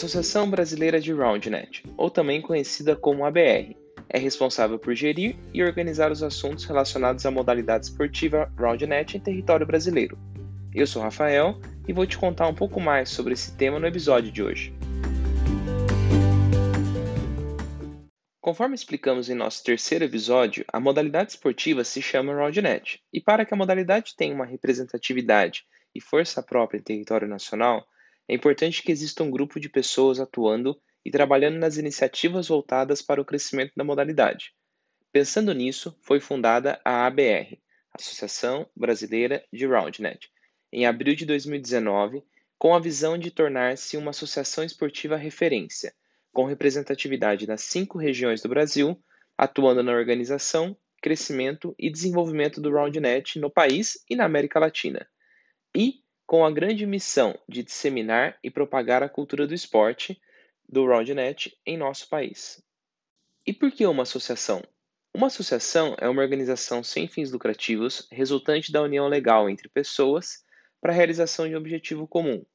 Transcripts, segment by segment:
Associação Brasileira de Roundnet, ou também conhecida como ABR, é responsável por gerir e organizar os assuntos relacionados à modalidade esportiva Roundnet em território brasileiro. Eu sou Rafael e vou te contar um pouco mais sobre esse tema no episódio de hoje. Conforme explicamos em nosso terceiro episódio, a modalidade esportiva se chama Roundnet, e para que a modalidade tenha uma representatividade e força própria em território nacional, é importante que exista um grupo de pessoas atuando e trabalhando nas iniciativas voltadas para o crescimento da modalidade. Pensando nisso, foi fundada a ABR, Associação Brasileira de Roundnet, em abril de 2019, com a visão de tornar-se uma associação esportiva referência, com representatividade nas cinco regiões do Brasil, atuando na organização, crescimento e desenvolvimento do Roundnet no país e na América Latina. E com a grande missão de disseminar e propagar a cultura do esporte do Roundnet em nosso país. E por que uma associação? Uma associação é uma organização sem fins lucrativos resultante da união legal entre pessoas para a realização de um objetivo comum.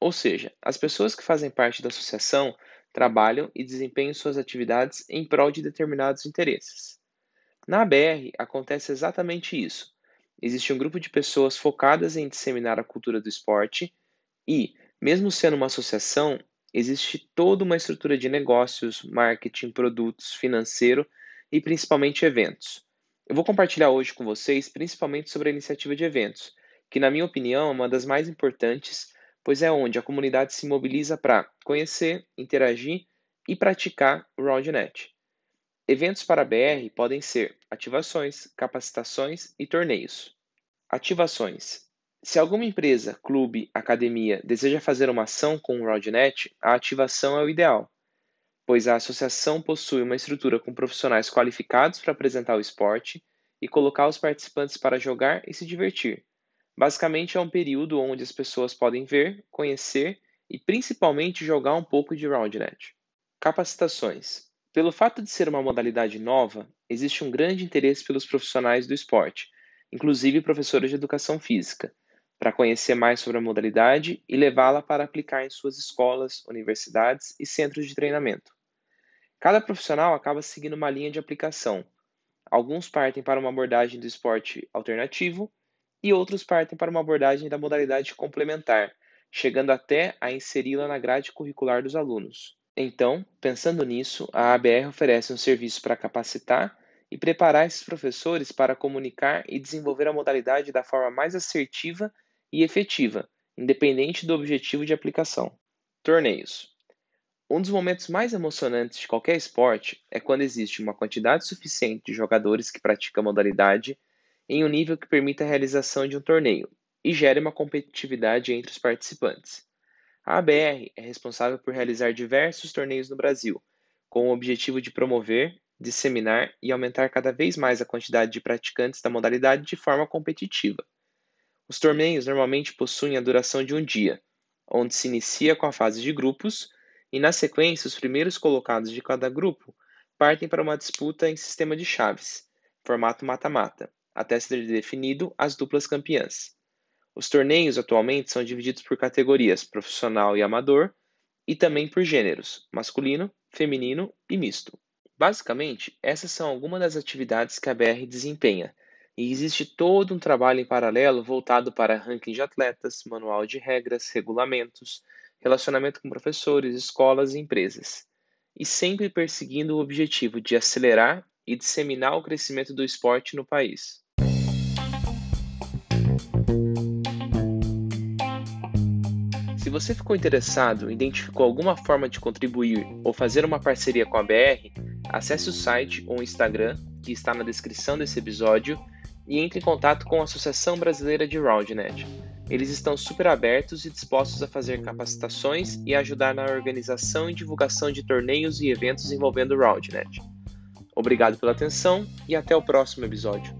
Ou seja, as pessoas que fazem parte da associação trabalham e desempenham suas atividades em prol de determinados interesses. Na ABR acontece exatamente isso existe um grupo de pessoas focadas em disseminar a cultura do esporte e, mesmo sendo uma associação, existe toda uma estrutura de negócios, marketing, produtos, financeiro e principalmente eventos. Eu vou compartilhar hoje com vocês principalmente sobre a iniciativa de eventos, que, na minha opinião, é uma das mais importantes, pois é onde a comunidade se mobiliza para conhecer, interagir e praticar o RoundNet. Eventos para a BR podem ser ativações, capacitações e torneios. Ativações. Se alguma empresa, clube, academia deseja fazer uma ação com o RoundNet, a ativação é o ideal, pois a associação possui uma estrutura com profissionais qualificados para apresentar o esporte e colocar os participantes para jogar e se divertir. Basicamente, é um período onde as pessoas podem ver, conhecer e principalmente jogar um pouco de RoundNet. Capacitações. Pelo fato de ser uma modalidade nova, existe um grande interesse pelos profissionais do esporte, inclusive professores de educação física, para conhecer mais sobre a modalidade e levá-la para aplicar em suas escolas, universidades e centros de treinamento. Cada profissional acaba seguindo uma linha de aplicação. Alguns partem para uma abordagem do esporte alternativo e outros partem para uma abordagem da modalidade complementar, chegando até a inseri-la na grade curricular dos alunos. Então, pensando nisso, a ABR oferece um serviço para capacitar e preparar esses professores para comunicar e desenvolver a modalidade da forma mais assertiva e efetiva, independente do objetivo de aplicação. Torneios. Um dos momentos mais emocionantes de qualquer esporte é quando existe uma quantidade suficiente de jogadores que praticam a modalidade em um nível que permita a realização de um torneio e gere uma competitividade entre os participantes. A ABR é responsável por realizar diversos torneios no Brasil, com o objetivo de promover, disseminar e aumentar cada vez mais a quantidade de praticantes da modalidade de forma competitiva. Os torneios normalmente possuem a duração de um dia, onde se inicia com a fase de grupos e, na sequência, os primeiros colocados de cada grupo partem para uma disputa em sistema de chaves, formato mata-mata, até ser definido as duplas campeãs. Os torneios atualmente são divididos por categorias profissional e amador, e também por gêneros masculino, feminino e misto. Basicamente, essas são algumas das atividades que a BR desempenha, e existe todo um trabalho em paralelo voltado para ranking de atletas, manual de regras, regulamentos, relacionamento com professores, escolas e empresas, e sempre perseguindo o objetivo de acelerar e disseminar o crescimento do esporte no país. Se você ficou interessado, identificou alguma forma de contribuir ou fazer uma parceria com a BR, acesse o site ou o Instagram, que está na descrição desse episódio, e entre em contato com a Associação Brasileira de Roundnet. Eles estão super abertos e dispostos a fazer capacitações e ajudar na organização e divulgação de torneios e eventos envolvendo Roundnet. Obrigado pela atenção e até o próximo episódio.